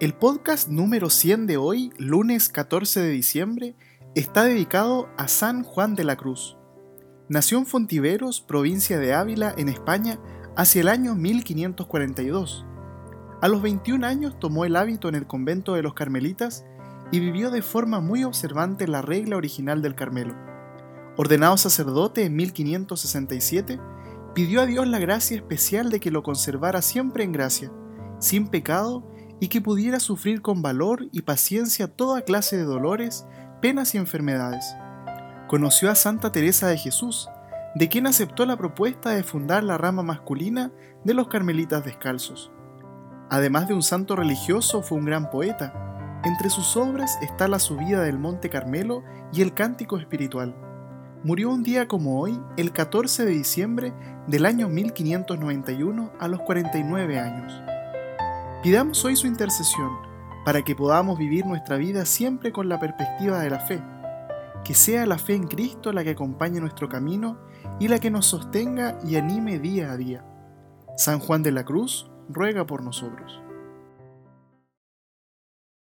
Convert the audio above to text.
El podcast número 100 de hoy, lunes 14 de diciembre, está dedicado a San Juan de la Cruz. Nació en Fontiveros, provincia de Ávila, en España, hacia el año 1542. A los 21 años tomó el hábito en el convento de los Carmelitas y vivió de forma muy observante la regla original del Carmelo. Ordenado sacerdote en 1567, pidió a Dios la gracia especial de que lo conservara siempre en gracia, sin pecado y que pudiera sufrir con valor y paciencia toda clase de dolores, penas y enfermedades. Conoció a Santa Teresa de Jesús, de quien aceptó la propuesta de fundar la rama masculina de los carmelitas descalzos. Además de un santo religioso, fue un gran poeta. Entre sus obras está la subida del Monte Carmelo y el cántico espiritual. Murió un día como hoy, el 14 de diciembre del año 1591, a los 49 años. Pidamos hoy su intercesión para que podamos vivir nuestra vida siempre con la perspectiva de la fe. Que sea la fe en Cristo la que acompañe nuestro camino y la que nos sostenga y anime día a día. San Juan de la Cruz ruega por nosotros.